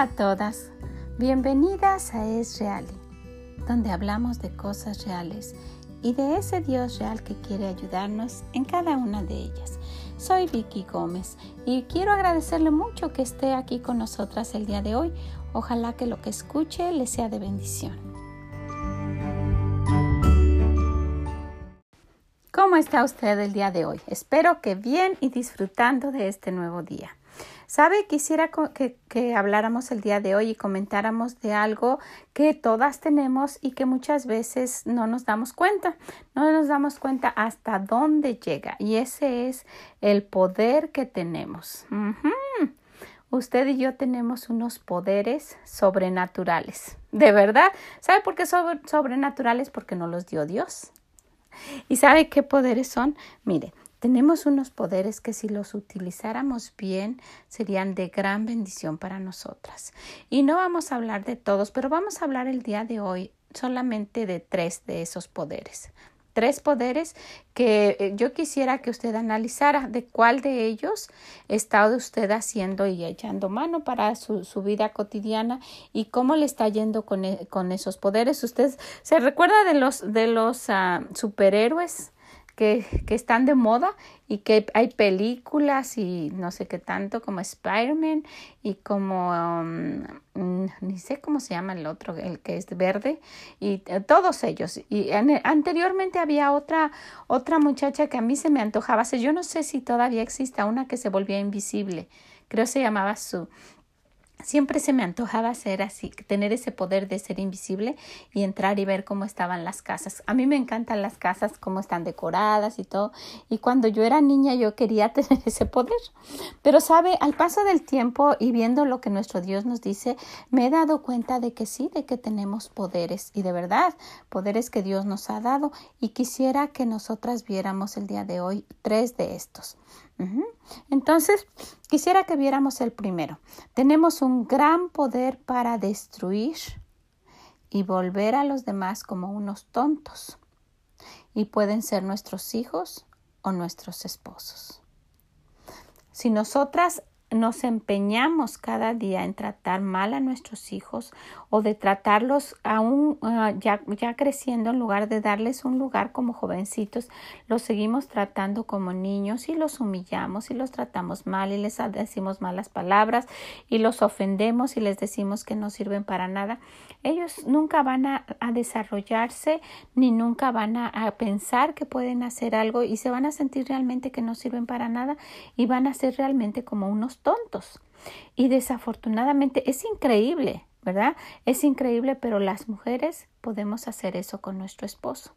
A todas, bienvenidas a Es Real, donde hablamos de cosas reales y de ese Dios real que quiere ayudarnos en cada una de ellas. Soy Vicky Gómez y quiero agradecerle mucho que esté aquí con nosotras el día de hoy. Ojalá que lo que escuche le sea de bendición. ¿Cómo está usted el día de hoy? Espero que bien y disfrutando de este nuevo día. ¿Sabe? Quisiera que, habláramos el día de hoy y comentáramos de algo que todas tenemos y que muchas veces no nos damos cuenta. No nos damos cuenta hasta dónde llega. Y ese es el poder que tenemos. Usted y yo tenemos unos poderes sobrenaturales. De verdad. ¿Sabe por qué son sobrenaturales? Porque no los dio Dios. ¿Y sabe qué poderes son? Mire, tenemos unos poderes que si los utilizáramos bien serían de gran bendición para nosotras. Y no vamos a hablar de todos, pero vamos a hablar el día de hoy solamente de tres de esos poderes. Tres poderes que eh, yo quisiera que usted analizara de cuál de ellos está usted haciendo y echando mano para su, vida cotidiana y cómo le está yendo con, e, con esos poderes. ¿Usted se recuerda de los, de los ah, superhéroes? Que, están de moda y que hay películas y no sé qué tanto como Spider-Man y como um, mm, ni sé cómo se llama el otro, el que es verde y eh, todos ellos. Y anteriormente había otra otra muchacha que a mí se me antojaba, yo no sé si todavía existe una que se volvía invisible. Creo se llamaba Sue Siempre se me antojaba ser así, tener ese poder de ser invisible y entrar y ver cómo estaban las casas. A mí me encantan las casas, cómo están decoradas y todo. Y cuando yo era niña yo quería tener ese poder. Pero sabe, al paso del tiempo y viendo lo que nuestro Dios nos dice, me he dado cuenta de que sí, de que tenemos poderes y de verdad, poderes que Dios nos ha dado. Y quisiera que nosotras viéramos el día de hoy tres de estos. Entonces, quisiera que viéramos el primero. Tenemos un gran poder para destruir y volver a los demás como unos tontos. Y pueden ser nuestros hijos o nuestros esposos. Si nosotras nos empeñamos cada día en tratar mal a nuestros hijos o de tratarlos aún ah, ya, ya creciendo en lugar de darles un lugar como jovencitos, los seguimos tratando como niños y los humillamos y los tratamos mal y les decimos malas palabras y los ofendemos y les decimos que no sirven para nada. Ellos nunca van a, desarrollarse ni nunca van a, a pensar que pueden hacer algo y se van a sentir realmente que no sirven para nada y van a ser realmente como unos tontos. Y desafortunadamente es increíble, ¿verdad? Es increíble, pero las mujeres podemos hacer eso con nuestro esposo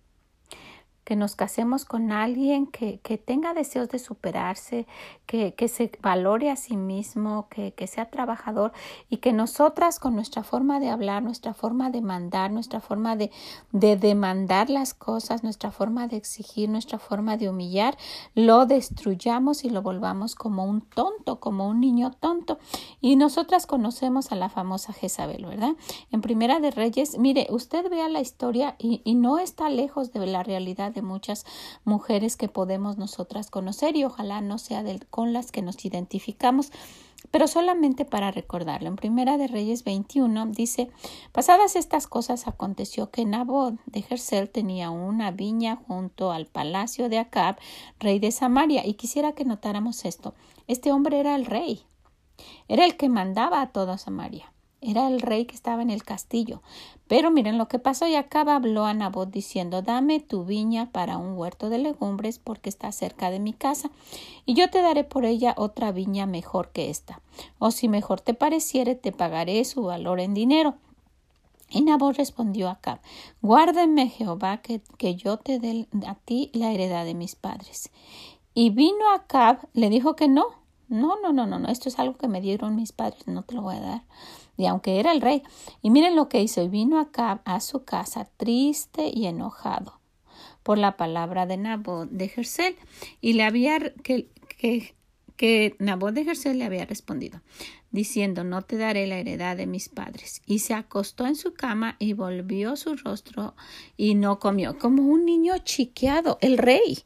que nos casemos con alguien que, que tenga deseos de superarse, que, que, se valore a sí mismo, que, que sea trabajador y que nosotras con nuestra forma de hablar, nuestra forma de mandar, nuestra forma de, de demandar las cosas, nuestra forma de exigir, nuestra forma de humillar, lo destruyamos y lo volvamos como un tonto, como un niño tonto. Y nosotras conocemos a la famosa Jezabel, ¿verdad? En Primera de Reyes, mire, usted vea la historia y, y no está lejos de la realidad de muchas mujeres que podemos nosotras conocer y ojalá no sea con las que nos identificamos pero solamente para recordarlo. En Primera de Reyes 21 dice, pasadas estas cosas aconteció que Nabot de Jersel tenía una viña junto al palacio de Acab, rey de Samaria, y quisiera que notáramos esto. Este hombre era el rey, era el que mandaba a toda Samaria. Era el rey que estaba en el castillo. Pero miren lo que pasó y acaba habló a Nabot diciendo Dame tu viña para un huerto de legumbres porque está cerca de mi casa y yo te daré por ella otra viña mejor que esta. O si mejor te pareciere te pagaré su valor en dinero. Y Nabot respondió a Acab Guárdeme Jehová que, que yo te dé a ti la heredad de mis padres. Y vino Acab, le dijo que no, no, no, no, no, no, esto es algo que me dieron mis padres, no te lo voy a dar y aunque era el rey. Y miren lo que hizo, y vino acá a su casa triste y enojado por la palabra de Nabot de Jersel, y le había que, que, que Nabot de Jersel le había respondido, diciendo no te daré la heredad de mis padres. Y se acostó en su cama y volvió su rostro y no comió, como un niño chiqueado, el rey.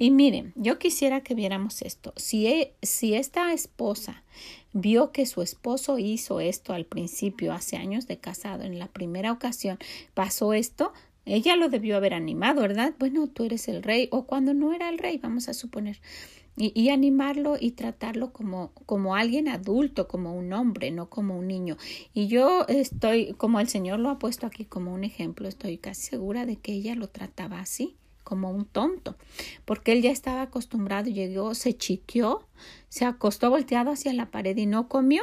Y miren, yo quisiera que viéramos esto. Si, e, si esta esposa vio que su esposo hizo esto al principio, hace años de casado, en la primera ocasión pasó esto, ella lo debió haber animado, ¿verdad? Bueno, tú eres el rey, o cuando no era el rey, vamos a suponer. Y, y, animarlo y tratarlo como, como alguien adulto, como un hombre, no como un niño. Y yo estoy, como el Señor lo ha puesto aquí como un ejemplo, estoy casi segura de que ella lo trataba así como un tonto, porque él ya estaba acostumbrado, llegó, se chiqueó, se acostó volteado hacia la pared y no comió.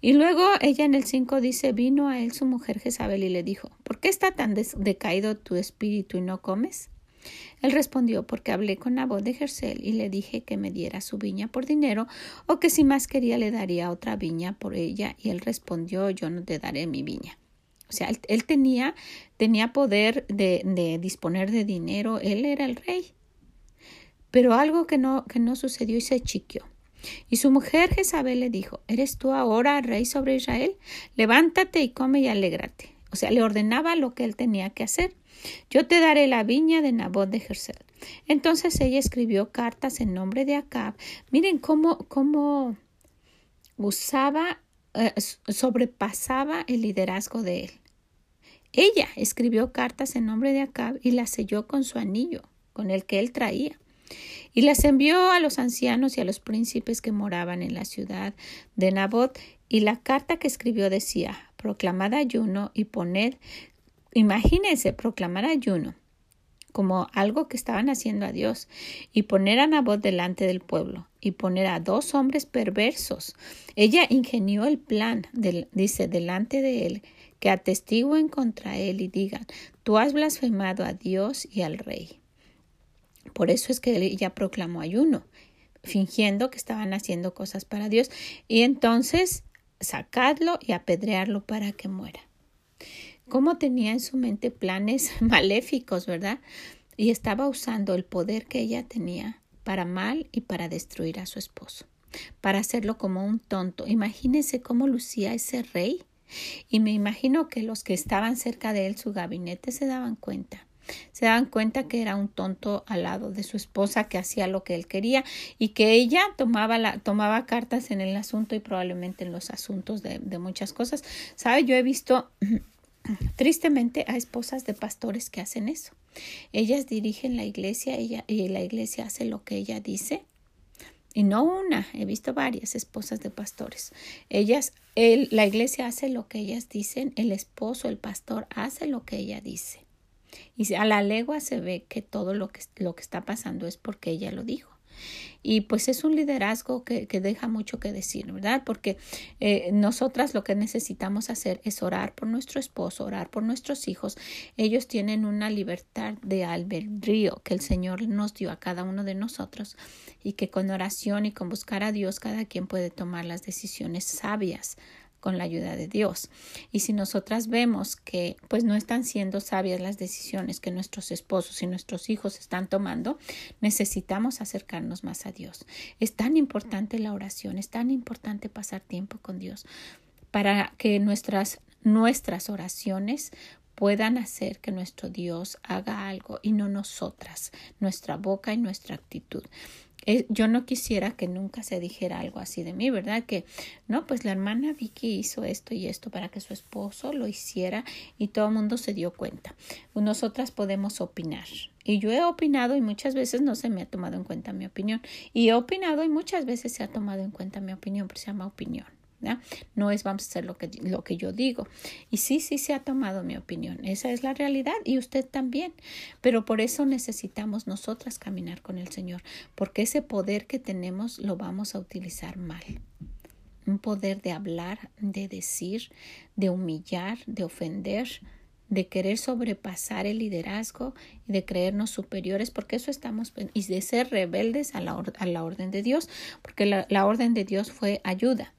Y luego ella en el 5 dice, vino a él su mujer Jezabel y le dijo, ¿por qué está tan decaído tu espíritu y no comes? Él respondió, porque hablé con Nabot de Jersel y le dije que me diera su viña por dinero o que si más quería le daría otra viña por ella y él respondió, yo no te daré mi viña. O sea, él, tenía, tenía poder de, de, disponer de dinero, él era el rey. Pero algo que no, que no sucedió y se chiquió. Y su mujer Jezabel le dijo, ¿eres tú ahora rey sobre Israel? Levántate y come y alégrate. O sea, le ordenaba lo que él tenía que hacer. Yo te daré la viña de Nabot de Jersel. Entonces ella escribió cartas en nombre de Acab. Miren cómo, cómo usaba eh, sobrepasaba el liderazgo de él. Ella escribió cartas en nombre de Acab y las selló con su anillo, con el que él traía, y las envió a los ancianos y a los príncipes que moraban en la ciudad de Nabot, y la carta que escribió decía proclamad ayuno y poned imagínense proclamar ayuno como algo que estaban haciendo a Dios, y poner a Nabot delante del pueblo, y poner a dos hombres perversos. Ella ingenió el plan, dice, delante de él, que atestiguen contra él y digan, tú has blasfemado a Dios y al rey. Por eso es que ella proclamó ayuno, fingiendo que estaban haciendo cosas para Dios, y entonces sacadlo y apedrearlo para que muera cómo tenía en su mente planes maléficos, ¿verdad? Y estaba usando el poder que ella tenía para mal y para destruir a su esposo, para hacerlo como un tonto. Imagínense cómo lucía ese rey. Y me imagino que los que estaban cerca de él, su gabinete, se daban cuenta. Se daban cuenta que era un tonto al lado de su esposa que hacía lo que él quería y que ella tomaba, la, tomaba cartas en el asunto y probablemente en los asuntos de, de muchas cosas. ¿Sabe? Yo he visto Tristemente hay esposas de pastores que hacen eso. Ellas dirigen la iglesia y la iglesia hace lo que ella dice. Y no una, he visto varias esposas de pastores. Ellas, el, la iglesia hace lo que ellas dicen, el esposo, el pastor hace lo que ella dice. Y a la legua se ve que todo lo que, lo que está pasando es porque ella lo dijo. Y pues es un liderazgo que, que deja mucho que decir, ¿verdad? Porque eh, nosotras lo que necesitamos hacer es orar por nuestro esposo, orar por nuestros hijos. Ellos tienen una libertad de albedrío que el Señor nos dio a cada uno de nosotros y que con oración y con buscar a Dios cada quien puede tomar las decisiones sabias con la ayuda de Dios. Y si nosotras vemos que pues no están siendo sabias las decisiones que nuestros esposos y nuestros hijos están tomando, necesitamos acercarnos más a Dios. Es tan importante la oración, es tan importante pasar tiempo con Dios para que nuestras nuestras oraciones puedan hacer que nuestro Dios haga algo y no nosotras, nuestra boca y nuestra actitud. Yo no quisiera que nunca se dijera algo así de mí, ¿verdad? Que no, pues la hermana Vicky hizo esto y esto para que su esposo lo hiciera y todo el mundo se dio cuenta. Nosotras podemos opinar. Y yo he opinado y muchas veces no se me ha tomado en cuenta mi opinión. Y he opinado y muchas veces se ha tomado en cuenta mi opinión, pero se llama opinión. No es vamos a hacer lo que, lo que yo digo. Y sí, sí se ha tomado mi opinión. Esa es la realidad y usted también. Pero por eso necesitamos nosotras caminar con el Señor, porque ese poder que tenemos lo vamos a utilizar mal. Un poder de hablar, de decir, de humillar, de ofender, de querer sobrepasar el liderazgo y de creernos superiores, porque eso estamos, y de ser rebeldes a la, a la orden de Dios, porque la, la orden de Dios fue ayuda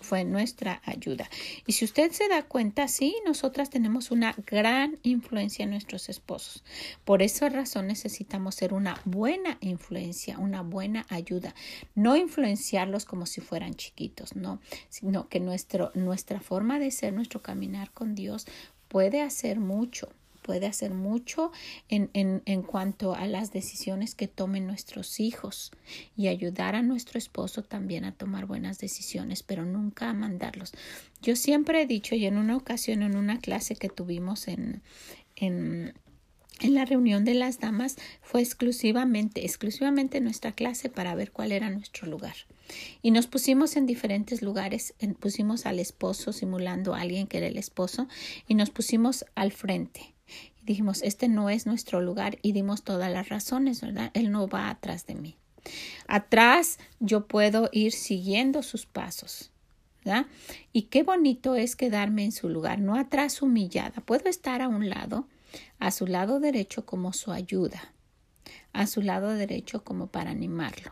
fue nuestra ayuda. Y si usted se da cuenta, sí, nosotras tenemos una gran influencia en nuestros esposos. Por esa razón necesitamos ser una buena influencia, una buena ayuda. No influenciarlos como si fueran chiquitos, no, sino que nuestro, nuestra forma de ser, nuestro caminar con Dios puede hacer mucho puede hacer mucho en, en, en cuanto a las decisiones que tomen nuestros hijos y ayudar a nuestro esposo también a tomar buenas decisiones, pero nunca a mandarlos. Yo siempre he dicho, y en una ocasión, en una clase que tuvimos en, en en la reunión de las damas fue exclusivamente, exclusivamente nuestra clase para ver cuál era nuestro lugar. Y nos pusimos en diferentes lugares, pusimos al esposo simulando a alguien que era el esposo y nos pusimos al frente. Dijimos, este no es nuestro lugar y dimos todas las razones, ¿verdad? Él no va atrás de mí. Atrás yo puedo ir siguiendo sus pasos. ¿verdad? Y qué bonito es quedarme en su lugar, no atrás humillada. Puedo estar a un lado, a su lado derecho como su ayuda, a su lado derecho como para animarlo,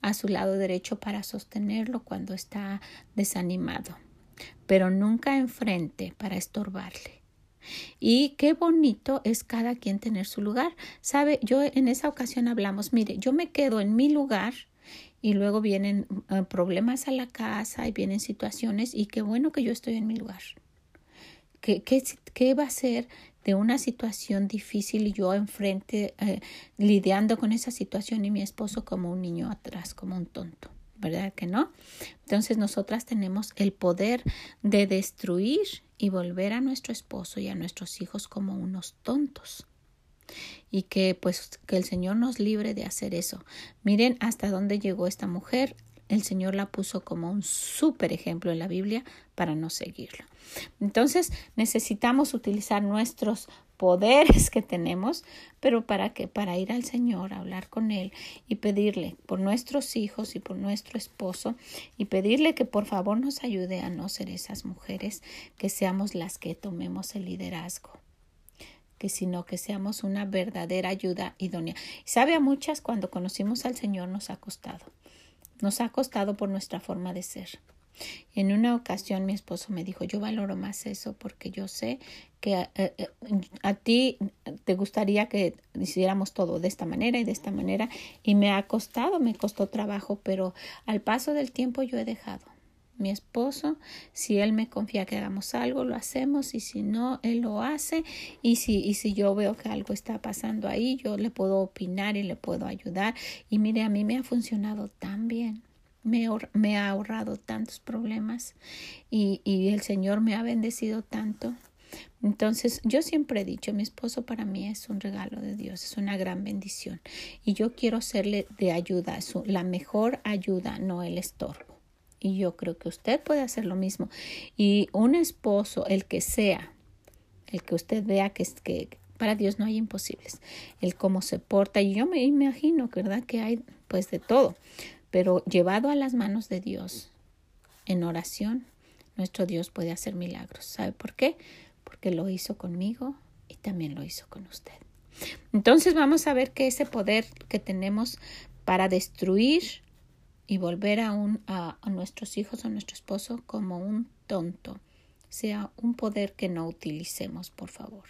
a su lado derecho para sostenerlo cuando está desanimado, pero nunca enfrente para estorbarle. Y qué bonito es cada quien tener su lugar. Sabe, yo en esa ocasión hablamos, mire, yo me quedo en mi lugar y luego vienen eh, problemas a la casa y vienen situaciones y qué bueno que yo estoy en mi lugar. ¿Qué, qué, qué va a ser de una situación difícil y yo enfrente eh, lidiando con esa situación y mi esposo como un niño atrás, como un tonto. ¿Verdad que no? Entonces nosotras tenemos el poder de destruir y volver a nuestro esposo y a nuestros hijos como unos tontos y que pues que el Señor nos libre de hacer eso. Miren hasta dónde llegó esta mujer. El Señor la puso como un súper ejemplo en la Biblia para no seguirlo. Entonces necesitamos utilizar nuestros poderes que tenemos, pero para que para ir al Señor, hablar con él y pedirle por nuestros hijos y por nuestro esposo y pedirle que por favor nos ayude a no ser esas mujeres, que seamos las que tomemos el liderazgo que sino que seamos una verdadera ayuda idónea. Sabe a muchas cuando conocimos al Señor nos ha costado. Nos ha costado por nuestra forma de ser. En una ocasión mi esposo me dijo, yo valoro más eso porque yo sé que a, eh, eh, a, ti te gustaría que hiciéramos todo de esta manera y de esta manera y me ha costado, me costó trabajo, pero al paso del tiempo yo he dejado. Mi esposo, si él me confía que hagamos algo, lo hacemos y si no, él lo hace. Y si, y si yo veo que algo está pasando ahí, yo le puedo opinar y le puedo ayudar. Y mire, a mí me ha funcionado tan bien me, ha ahorrado tantos problemas y, el Señor me ha bendecido tanto. Entonces, yo siempre he dicho, mi esposo para mí es un regalo de Dios, es una gran bendición. Y yo quiero serle de ayuda, la mejor ayuda, no el estorbo. Y yo creo que usted puede hacer lo mismo. Y un esposo, el que sea, el que usted vea que, que para Dios no hay imposibles, el cómo se porta. Y yo me imagino, ¿verdad? Que hay pues de todo pero llevado a las manos de Dios en oración, nuestro Dios puede hacer milagros. ¿Sabe por qué? Porque lo hizo conmigo y también lo hizo con usted. Entonces vamos a ver que ese poder que tenemos para destruir y volver a, a, nuestros hijos o nuestro esposo como un tonto sea un poder que no utilicemos, por favor.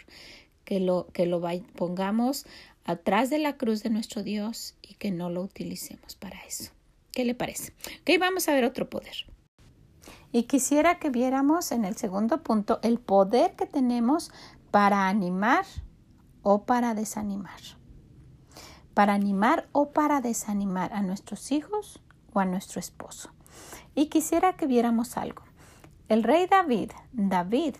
Que lo, que lo pongamos atrás de la cruz de nuestro Dios y que no lo utilicemos para eso. ¿Qué le parece? Ok, vamos a ver otro poder. Y quisiera que viéramos en el segundo punto el poder que tenemos para animar o para desanimar. Para animar o para desanimar a nuestros hijos o a nuestro esposo. Y quisiera que viéramos algo. El rey David, David,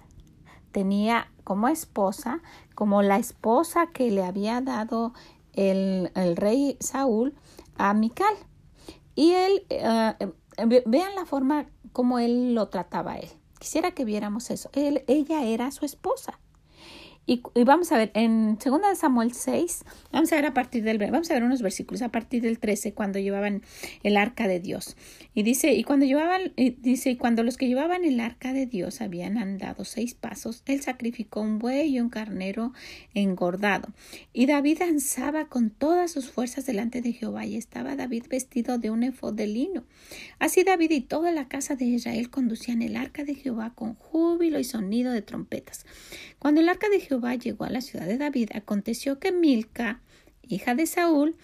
tenía como esposa, como la esposa que le había dado el, el rey Saúl a Mical. Y él, eh, vean la forma como él lo trataba a él. Quisiera que viéramos eso. Él, ella era su esposa. Y, vamos a ver, en 2 Samuel 6, vamos a ver a partir del, vamos a ver unos versículos, a partir del 13, cuando llevaban el arca de Dios. Y dice, y cuando llevaban, dice, y cuando los que llevaban el arca de Dios habían andado seis pasos, él sacrificó un buey y un carnero engordado. Y David danzaba con todas sus fuerzas delante de Jehová, y estaba David vestido de un efod de lino. Así David y toda la casa de Israel conducían el arca de Jehová con júbilo y sonido de trompetas. Cuando el arca de Llegó a la ciudad de David, aconteció que Milca, hija de Saúl,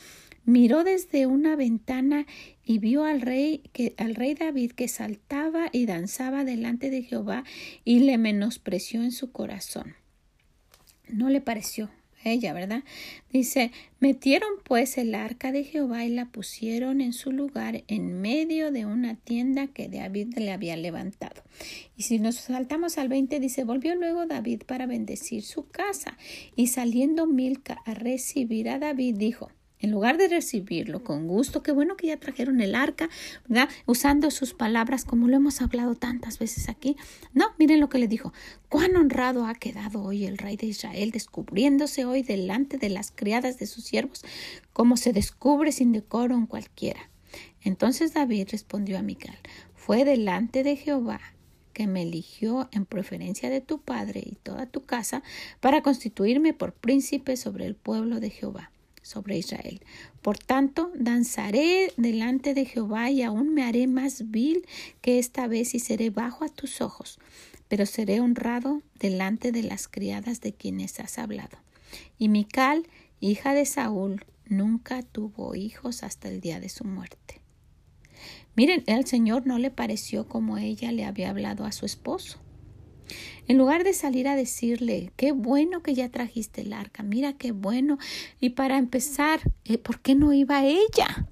miró desde una ventana y vio al rey que al rey David que saltaba y danzaba delante de Jehová y le menospreció en su corazón. No le pareció ella, ¿verdad? Dice, metieron pues el arca de Jehová y la pusieron en su lugar en medio de una tienda que David le había levantado. Y si nos saltamos al 20, dice, volvió luego David para bendecir su casa y saliendo Milca a recibir a David, dijo, en lugar de recibirlo con gusto, qué bueno que ya trajeron el arca, ¿verdad? Usando sus palabras como lo hemos hablado tantas veces aquí. No, miren lo que le dijo. Cuán honrado ha quedado hoy el rey de Israel, descubriéndose hoy delante de las criadas de sus siervos, como se descubre sin decoro en cualquiera. Entonces David respondió a Mical, fue delante de Jehová que me eligió en preferencia de tu padre y toda tu casa para constituirme por príncipe sobre el pueblo de Jehová sobre Israel. Por tanto, danzaré delante de Jehová y aún me haré más vil que esta vez y seré bajo a tus ojos, pero seré honrado delante de las criadas de quienes has hablado. Y Mical, hija de Saúl, nunca tuvo hijos hasta el día de su muerte. Miren, el Señor no le pareció como ella le había hablado a su esposo. En lugar de salir a decirle, qué bueno que ya trajiste el arca, mira qué bueno. Y para empezar, eh, ¿por qué no iba ella?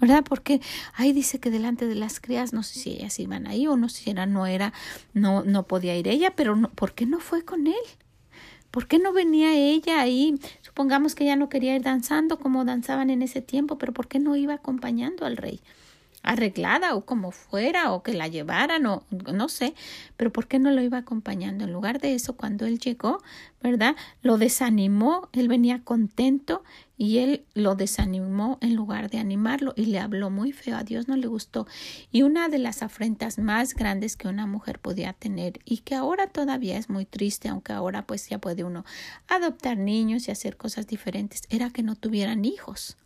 ¿Verdad? Porque ahí dice que delante de las crías, no sé si ellas iban ahí o no si era, no era, no, no podía ir ella, pero no, ¿por qué no fue con él? ¿Por qué no venía ella ahí? Supongamos que ella no quería ir danzando como danzaban en ese tiempo, pero ¿por qué no iba acompañando al rey? Arreglada o como fuera o que la llevaran o no sé, pero ¿por qué no lo iba acompañando? En lugar de eso, cuando él llegó, ¿verdad? Lo desanimó, él venía contento y él lo desanimó en lugar de animarlo y le habló muy feo, a Dios no le gustó. Y una de las afrentas más grandes que una mujer podía tener y que ahora todavía es muy triste, aunque ahora pues ya puede uno adoptar niños y hacer cosas diferentes, era que no tuvieran hijos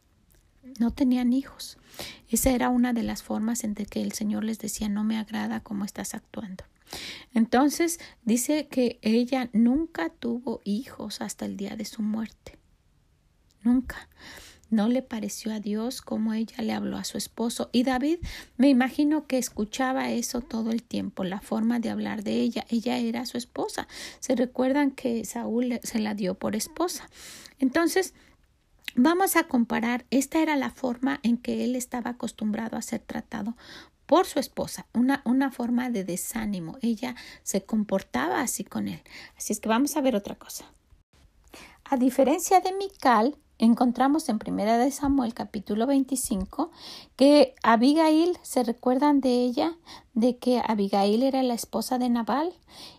no tenían hijos. Esa era una de las formas en que el Señor les decía no me agrada cómo estás actuando. Entonces dice que ella nunca tuvo hijos hasta el día de su muerte. Nunca. No le pareció a Dios como ella le habló a su esposo. Y David me imagino que escuchaba eso todo el tiempo, la forma de hablar de ella. Ella era su esposa. Se recuerdan que Saúl se la dio por esposa. Entonces, Vamos a comparar, esta era la forma en que él estaba acostumbrado a ser tratado por su esposa, una, una forma de desánimo. Ella se comportaba así con él. Así es que vamos a ver otra cosa. A diferencia de Mical, encontramos en Primera de Samuel capítulo 25 que Abigail, se recuerdan de ella, de que Abigail era la esposa de Nabal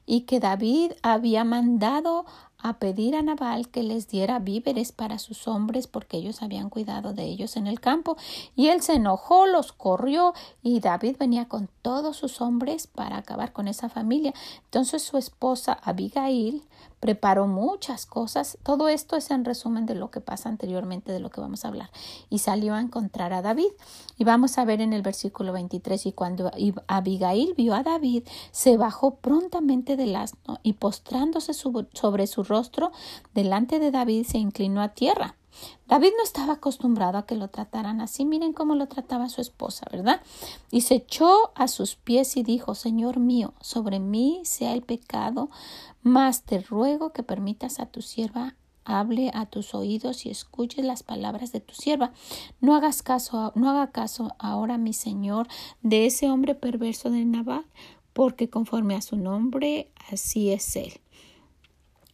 y que David había mandado a pedir a Nabal que les diera víveres para sus hombres porque ellos habían cuidado de ellos en el campo. Y él se enojó, los corrió y David venía con todos sus hombres para acabar con esa familia. Entonces su esposa Abigail preparó muchas cosas. Todo esto es en resumen de lo que pasa anteriormente, de lo que vamos a hablar. Y salió a encontrar a David. Y vamos a ver en el versículo 23, y cuando Abigail vio a David, se bajó prontamente del asno y postrándose sobre su rostro delante de David se inclinó a tierra. David no estaba acostumbrado a que lo trataran así. Miren cómo lo trataba su esposa, ¿verdad? Y se echó a sus pies y dijo, Señor mío, sobre mí sea el pecado, mas te ruego que permitas a tu sierva hable a tus oídos y escuches las palabras de tu sierva. No hagas caso, no haga caso ahora, mi señor, de ese hombre perverso de Nabal, porque conforme a su nombre, así es él.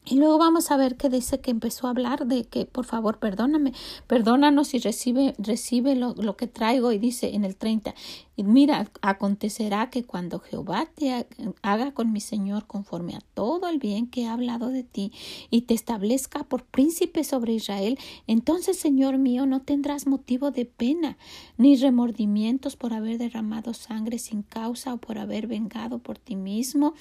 Y luego vamos a ver que dice que empezó a hablar de que, por favor, perdóname, perdónanos y recibe, recibe lo, lo que traigo. Y dice en el 30, mira, acontecerá que cuando Jehová te haga con mi Señor conforme a todo el bien que ha hablado de ti y te establezca por príncipe sobre Israel, entonces, Señor mío, no tendrás motivo de pena ni remordimientos por haber derramado sangre sin causa o por haber vengado por ti mismo.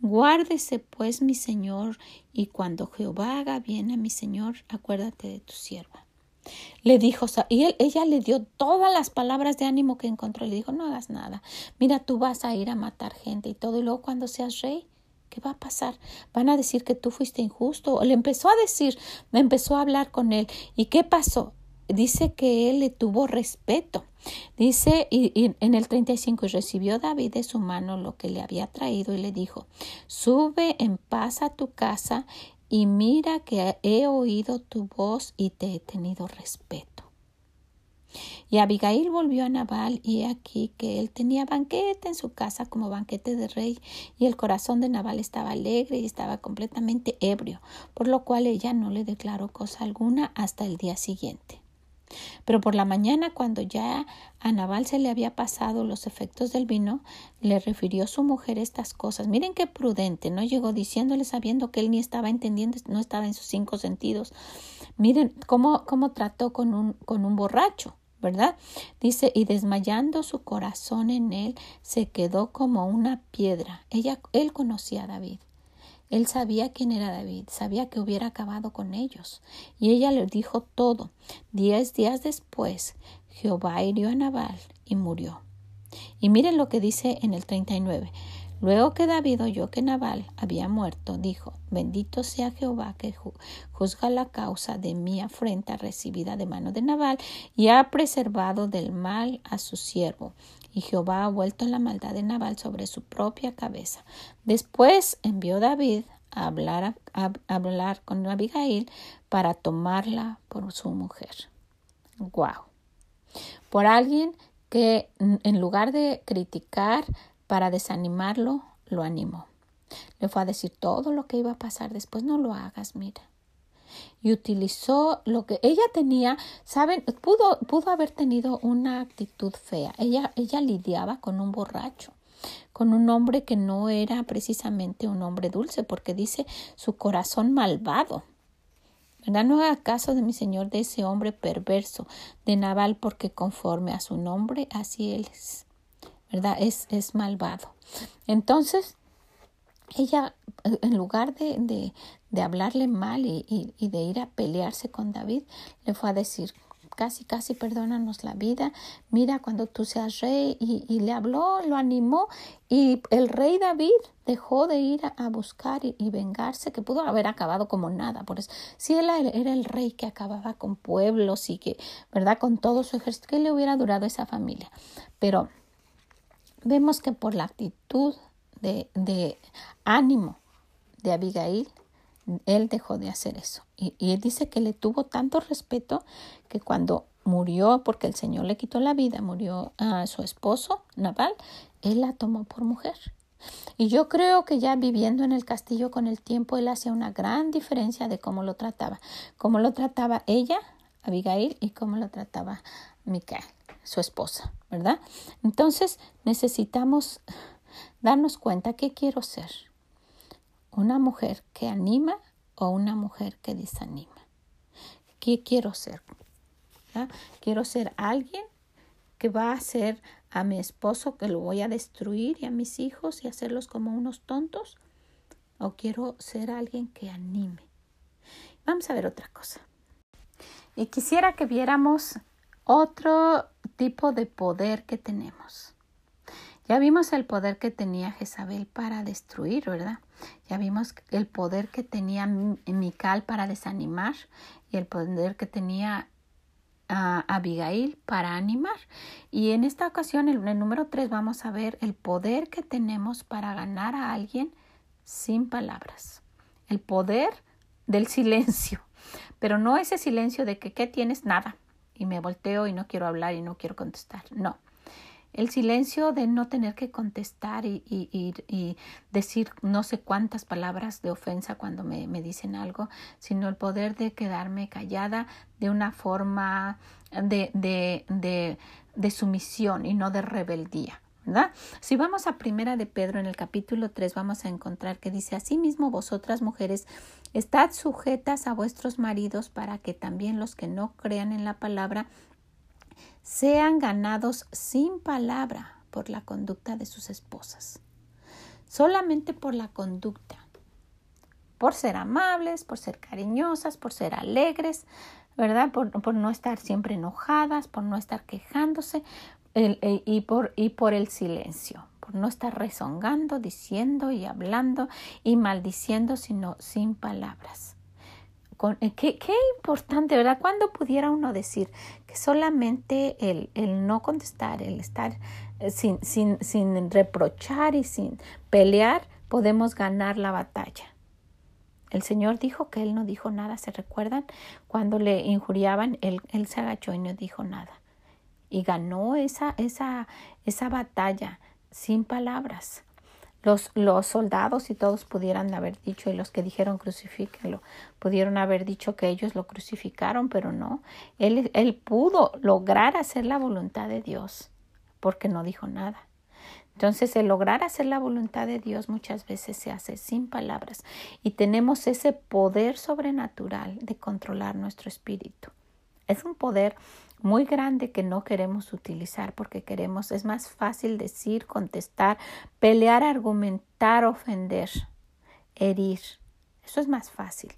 Guárdese, pues, mi Señor, y cuando Jehová haga bien a mi Señor, acuérdate de tu sierva. Le dijo, y ella le dio todas las palabras de ánimo que encontró. Le dijo, no hagas nada. Mira, tú vas a ir a matar gente y todo. Y luego cuando seas rey, ¿qué va a pasar? Van a decir que tú fuiste injusto. Le empezó a decir, empezó a hablar con él. ¿Y qué pasó? Dice que él le tuvo respeto. Dice y, en el 35 y recibió David de su mano lo que le había traído y le dijo, sube en paz a tu casa y mira que he oído tu voz y te he tenido respeto. Y Abigail volvió a Nabal y aquí que él tenía banquete en su casa como banquete de rey y el corazón de Nabal estaba alegre y estaba completamente ebrio, por lo cual ella no le declaró cosa alguna hasta el día siguiente. Pero por la mañana, cuando ya a Nabal se le había pasado los efectos del vino, le refirió su mujer estas cosas. Miren qué prudente, no llegó diciéndole sabiendo que él ni estaba entendiendo, no estaba en sus cinco sentidos. Miren cómo, cómo trató con un, con un borracho. ¿verdad? Dice, y desmayando su corazón en él, se quedó como una piedra. Ella, él conocía a David. Él sabía quién era David, sabía que hubiera acabado con ellos. Y ella le dijo todo. Diez días después, Jehová hirió a Nabal y murió. Y miren lo que dice en el 39. Luego que David oyó que Nabal había muerto, dijo, Bendito sea Jehová que juzga la causa de mi afrenta recibida de mano de Nabal y ha preservado del mal a su siervo. Y Jehová ha vuelto la maldad de Nabal sobre su propia cabeza. Después envió David a hablar, con Abigail para tomarla por su mujer. Wow. Por alguien que en lugar de criticar para desanimarlo, lo animó. Le fue a decir todo lo que iba a pasar después. No lo hagas, mira. Y utilizó lo que ella tenía, saben, pudo, pudo haber tenido una actitud fea. Ella, ella lidiaba con un borracho, con un hombre que no era precisamente un hombre dulce, porque dice su corazón malvado. ¿Verdad? No haga caso de mi señor de ese hombre perverso de Naval, porque conforme a su nombre, así él es. ¿verdad? Es, es malvado. Entonces, ella, en lugar de, de, de hablarle mal y, y, de ir a pelearse con David, le fue a decir, casi, casi perdónanos la vida, mira cuando tú seas rey, y, y le habló, lo animó, y el rey David dejó de ir a, buscar y, y, vengarse, que pudo haber acabado como nada, por eso, si él era el rey que acababa con pueblos y que, ¿verdad?, con todo su ejército, que le hubiera durado esa familia, pero vemos que por la actitud de, ánimo de Abigail, él dejó de hacer eso. Y, y, él dice que le tuvo tanto respeto que cuando murió, porque el Señor le quitó la vida, murió a su esposo, Naval, él la tomó por mujer. Y yo creo que ya viviendo en el castillo con el tiempo, él hacía una gran diferencia de cómo lo trataba. Cómo lo trataba ella, Abigail, y cómo lo trataba Micael su esposa, ¿verdad? Entonces necesitamos darnos cuenta qué quiero ser. Una mujer que anima o una mujer que desanima. ¿Qué quiero ser? Quiero ser alguien que va a hacer a mi esposo que lo voy a destruir y a mis hijos y hacerlos como unos tontos. O quiero ser alguien que anime. Vamos a ver otra cosa. Y quisiera que viéramos otro tipo de poder que tenemos. Ya vimos el poder que tenía Jezabel para destruir, ¿verdad? Ya vimos el poder que tenía Mical para desanimar y el poder que tenía uh, Abigail para animar. Y en esta ocasión, en el número 3, vamos a ver el poder que tenemos para ganar a alguien sin palabras. El poder del silencio. Pero no ese silencio de que, ¿qué tienes? Nada y me volteo y no quiero hablar y no quiero contestar. No. El silencio de no tener que contestar y, y, decir no sé cuántas palabras de ofensa cuando me, dicen algo, sino el poder de quedarme callada de una forma de, de, de, sumisión y no de rebeldía. Si vamos a Primera de Pedro en el capítulo 3 vamos a encontrar que dice Asimismo vosotras mujeres estad sujetas a vuestros maridos para que también los que no crean en la palabra sean ganados sin palabra por la conducta de sus esposas. Solamente por la conducta. Por ser amables, por ser cariñosas, por ser alegres, ¿verdad? Por, no estar siempre enojadas, por no estar quejándose, y, por, y por el silencio, por no estar rezongando, diciendo y hablando y maldiciendo, sino sin palabras. Eh, qué, qué, importante, ¿verdad? ¿Cuándo pudiera uno decir que solamente el, el no contestar, el estar eh, sin, sin, sin reprochar y sin pelear, podemos ganar la batalla? El Señor dijo que Él no dijo nada, ¿se recuerdan? Cuando le injuriaban, Él, él se agachó y no dijo nada. Y ganó esa, esa, esa batalla sin palabras. Los, los, soldados y todos pudieran haber dicho, y los que dijeron crucifíquenlo, pudieron haber dicho que ellos lo crucificaron, pero no. Él, él pudo lograr hacer la voluntad de Dios porque no dijo nada. Entonces, el lograr hacer la voluntad de Dios muchas veces se hace sin palabras y tenemos ese poder sobrenatural de controlar nuestro espíritu. Es un poder muy grande que no queremos utilizar porque queremos, es más fácil decir, contestar, pelear, argumentar, ofender, herir. Eso es más fácil.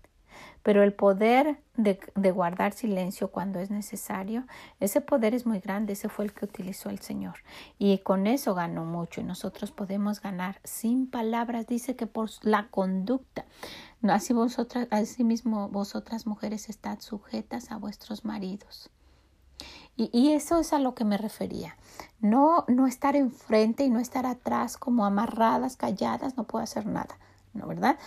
Pero el poder de, guardar silencio cuando es necesario, ese poder es muy grande, ese fue el que utilizó el Señor. Y con eso ganó mucho y nosotros podemos ganar sin palabras. Dice que por la conducta. Así vosotras, así mismo vosotras mujeres estad sujetas a vuestros maridos. Y, y, eso es a lo que me refería. No, no estar enfrente y no estar atrás como amarradas, calladas, no puedo hacer nada, ¿no verdad?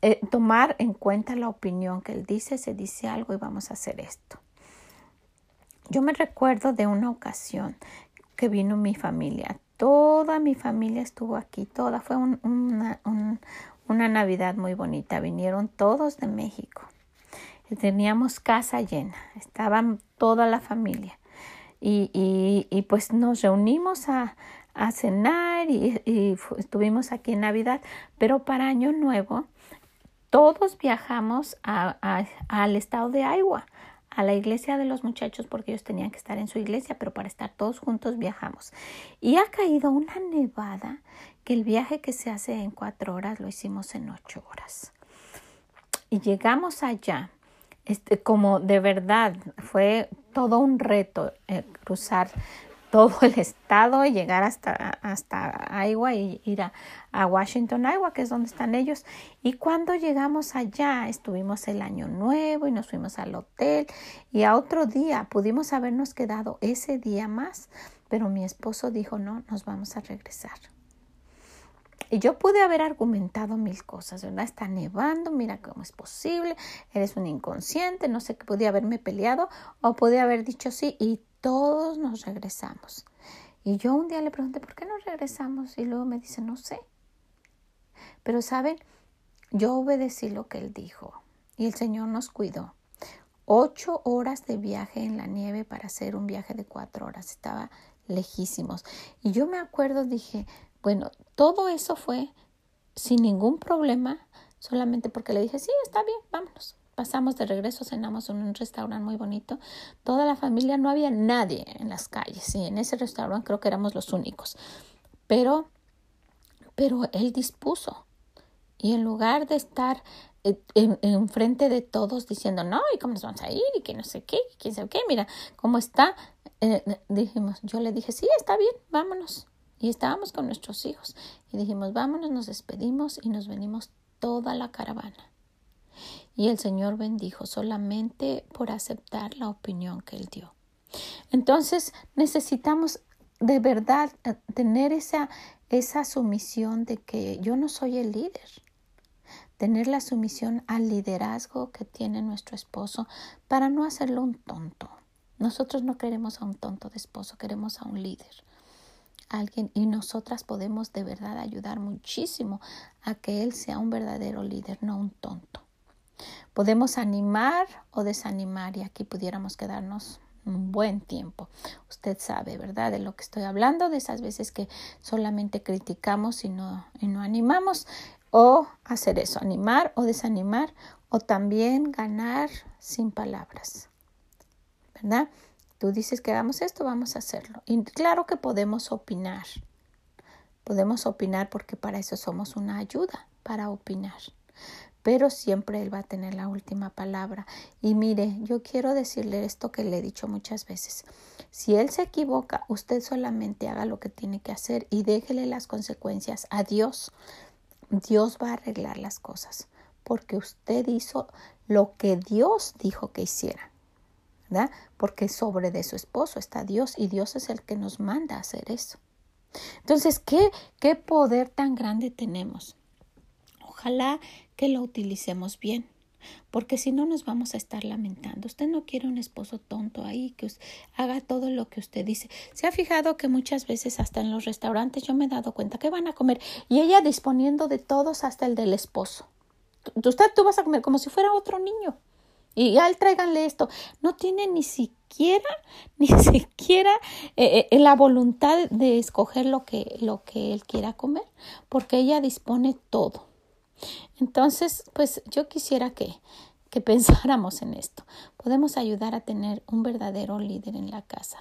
Eh, tomar en cuenta la opinión que él dice, se dice algo y vamos a hacer esto. Yo me recuerdo de una ocasión que vino mi familia. Toda mi familia estuvo aquí, toda. Fue una, una Navidad muy bonita. Vinieron todos de México. Teníamos casa llena, estaban toda la familia. Y, y, pues nos reunimos a, a cenar y, estuvimos aquí en Navidad, pero para Año Nuevo todos viajamos al estado de Iowa, a la iglesia de los muchachos porque ellos tenían que estar en su iglesia, pero para estar todos juntos viajamos. Y ha caído una nevada que el viaje que se hace en cuatro horas lo hicimos en ocho horas. Y llegamos allá, este, como de verdad fue todo un reto eh, cruzar todo el estado y llegar hasta, hasta Iowa y ir a, a, Washington, Iowa, que es donde están ellos. Y cuando llegamos allá, estuvimos el año nuevo y nos fuimos al hotel y a otro día pudimos habernos quedado ese día más, pero mi esposo dijo, no, nos vamos a regresar. Y yo pude haber argumentado mil cosas, ¿verdad? Está nevando, mira cómo es posible, eres un inconsciente, no sé qué, podía haberme peleado o podía haber dicho sí y todos nos regresamos. Y yo un día le pregunté, ¿por qué nos regresamos? Y luego me dice, no sé. Pero saben, yo obedecí lo que él dijo y el Señor nos cuidó. Ocho horas de viaje en la nieve para hacer un viaje de cuatro horas. Estaba lejísimos. Y yo me acuerdo, dije, bueno, todo eso fue sin ningún problema, solamente porque le dije, sí, está bien, vámonos. Pasamos de regreso, cenamos en un restaurante muy bonito. Toda la familia, no había nadie en las calles. Y en ese restaurante creo que éramos los únicos. Pero, pero él dispuso. Y en lugar de estar en, frente de todos diciendo, no, ¿y cómo nos vamos a ir? Y que no sé qué, y quién sabe qué, mira cómo está. Eh, dijimos, yo le dije, sí, está bien, vámonos. Y estábamos con nuestros hijos. Y dijimos, vámonos, nos despedimos y nos venimos toda la caravana. Y el Señor bendijo solamente por aceptar la opinión que Él dio. Entonces necesitamos de verdad tener esa, esa sumisión de que yo no soy el líder. Tener la sumisión al liderazgo que tiene nuestro esposo para no hacerlo un tonto. Nosotros no queremos a un tonto de esposo, queremos a un líder. Alguien y nosotras podemos de verdad ayudar muchísimo a que él sea un verdadero líder, no un tonto. Podemos animar o desanimar y aquí pudiéramos quedarnos un buen tiempo. Usted sabe, ¿verdad? De lo que estoy hablando, de esas veces que solamente criticamos y no, y no animamos, o hacer eso, animar o desanimar, o también ganar sin palabras, ¿verdad? Tú dices que hagamos esto, vamos a hacerlo. Y claro que podemos opinar. Podemos opinar porque para eso somos una ayuda, para opinar pero siempre Él va a tener la última palabra. Y mire, yo quiero decirle esto que le he dicho muchas veces. Si Él se equivoca, usted solamente haga lo que tiene que hacer y déjele las consecuencias a Dios. Dios va a arreglar las cosas porque usted hizo lo que Dios dijo que hiciera. Porque sobre de su esposo está Dios y Dios es el que nos manda a hacer eso. Entonces, ¿qué, qué poder tan grande tenemos? Ojalá que lo utilicemos bien porque si no nos vamos a estar lamentando. Usted no quiere un esposo tonto ahí que haga todo lo que usted dice. Se ha fijado que muchas veces hasta en los restaurantes yo me he dado cuenta que van a comer y ella disponiendo de todos hasta el del esposo. Usted tú vas a comer como si fuera otro niño. Y al tráiganle esto. No tiene ni siquiera, ni siquiera eh, eh, la voluntad de escoger lo que, lo que él quiera comer, porque ella dispone todo. Entonces, pues yo quisiera que, que pensáramos en esto. Podemos ayudar a tener un verdadero líder en la casa,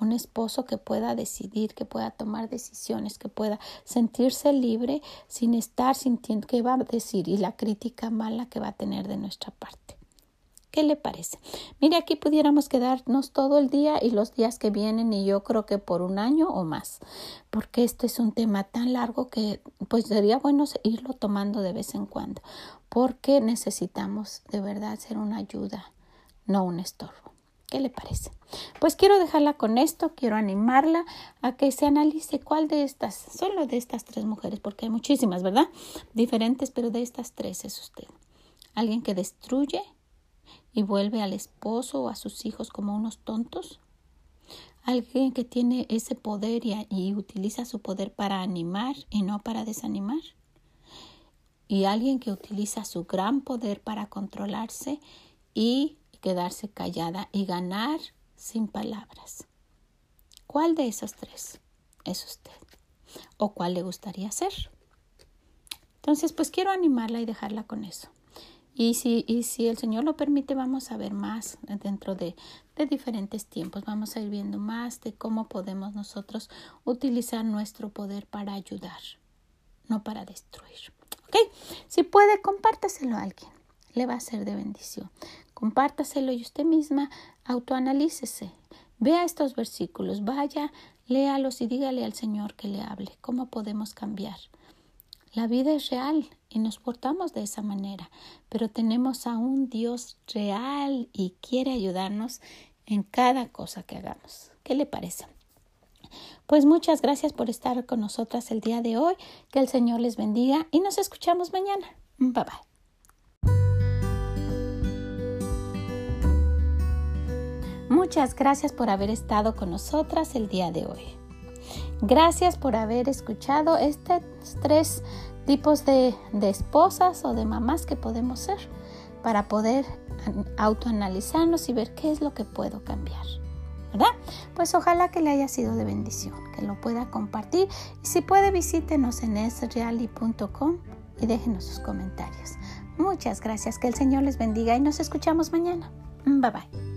un esposo que pueda decidir, que pueda tomar decisiones, que pueda sentirse libre sin estar sintiendo qué va a decir y la crítica mala que va a tener de nuestra parte. ¿Qué le parece? Mire, aquí pudiéramos quedarnos todo el día y los días que vienen y yo creo que por un año o más, porque este es un tema tan largo que pues sería bueno irlo tomando de vez en cuando, porque necesitamos de verdad ser una ayuda, no un estorbo. ¿Qué le parece? Pues quiero dejarla con esto, quiero animarla a que se analice cuál de estas, solo de estas tres mujeres, porque hay muchísimas, ¿verdad? Diferentes, pero de estas tres es usted. Alguien que destruye, y vuelve al esposo o a sus hijos como unos tontos? ¿Alguien que tiene ese poder y, utiliza su poder para animar y no para desanimar? ¿Y alguien que utiliza su gran poder para controlarse y quedarse callada y ganar sin palabras? ¿Cuál de esos tres es usted? ¿O cuál le gustaría ser? Entonces, pues quiero animarla y dejarla con eso. Y si, y si el Señor lo permite, vamos a ver más dentro de, de diferentes tiempos. Vamos a ir viendo más de cómo podemos nosotros utilizar nuestro poder para ayudar, no para destruir. Si puede, compártaselo a alguien. Le va a ser de bendición. Compártaselo y usted misma autoanalícese. Vea estos versículos, vaya, léalos y dígale al Señor que le hable. ¿Cómo podemos cambiar? La vida es real y nos portamos de esa manera, pero tenemos a un Dios real y quiere ayudarnos en cada cosa que hagamos. ¿Qué le parece? Pues muchas gracias por estar con nosotras el día de hoy. Que el Señor les bendiga y nos escuchamos mañana. Bye bye. Muchas gracias por haber estado con nosotras el día de hoy. Gracias por haber escuchado estos tres tipos de, esposas o de mamás que podemos ser para poder autoanalizarnos y ver qué es lo que puedo cambiar. ¿verdad? Pues ojalá que le haya sido de bendición, que lo pueda compartir si puede visítenos en esreali.com y déjenos sus comentarios. Muchas gracias, que el Señor les bendiga y nos escuchamos mañana. Bye bye.